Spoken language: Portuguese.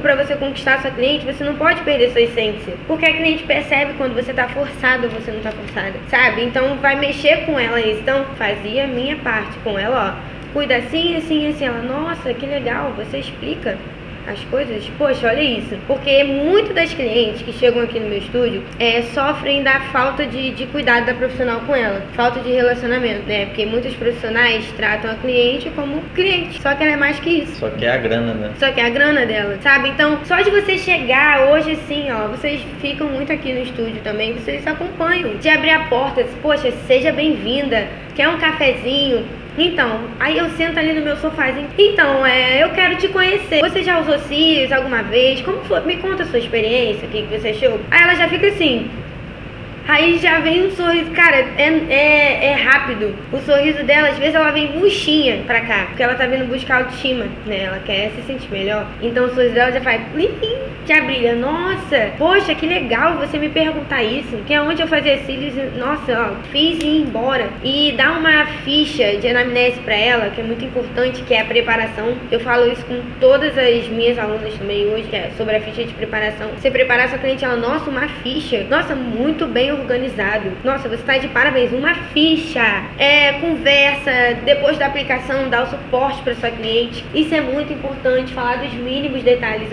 para você conquistar sua cliente, você não pode perder sua essência. Porque a cliente percebe quando você tá forçado ou você não tá forçada, sabe? Então vai mexer com ela isso. Então fazia a minha parte com ela, ó. Cuida assim, assim, assim. Ela, nossa, que legal, você explica as coisas, poxa, olha isso. Porque muito das clientes que chegam aqui no meu estúdio é, sofrem da falta de, de cuidado da profissional com ela, falta de relacionamento, né? Porque muitos profissionais tratam a cliente como cliente, só que ela é mais que isso. Só que é a grana, né? Só que é a grana dela, sabe? Então, só de você chegar hoje assim, ó, vocês ficam muito aqui no estúdio também, vocês acompanham. De abrir a porta, poxa, seja bem-vinda, quer um cafezinho, então, aí eu sento ali no meu sofazinho. Então, é, eu quero te conhecer. Você já usou cílios alguma vez? Como foi? Me conta a sua experiência, o que, que você achou? Aí ela já fica assim. Aí já vem um sorriso, cara, é, é, é rápido. O sorriso dela, às vezes ela vem murchinha pra cá, porque ela tá vindo buscar autoestima, né? Ela quer se sentir melhor. Então o sorriso dela já faz já brilha. Nossa, poxa, que legal você me perguntar isso. Que é onde eu fazia cílios, nossa, ó, fiz e ir embora. E dá uma ficha de anamnese pra ela, que é muito importante, que é a preparação. Eu falo isso com todas as minhas alunas também hoje, que é sobre a ficha de preparação. Você preparar sua cliente, ela, nossa, uma ficha. Nossa, muito bem organizado. Nossa, você está de parabéns. Uma ficha, é, conversa, depois da aplicação, dar o suporte para sua cliente. Isso é muito importante, falar dos mínimos detalhes.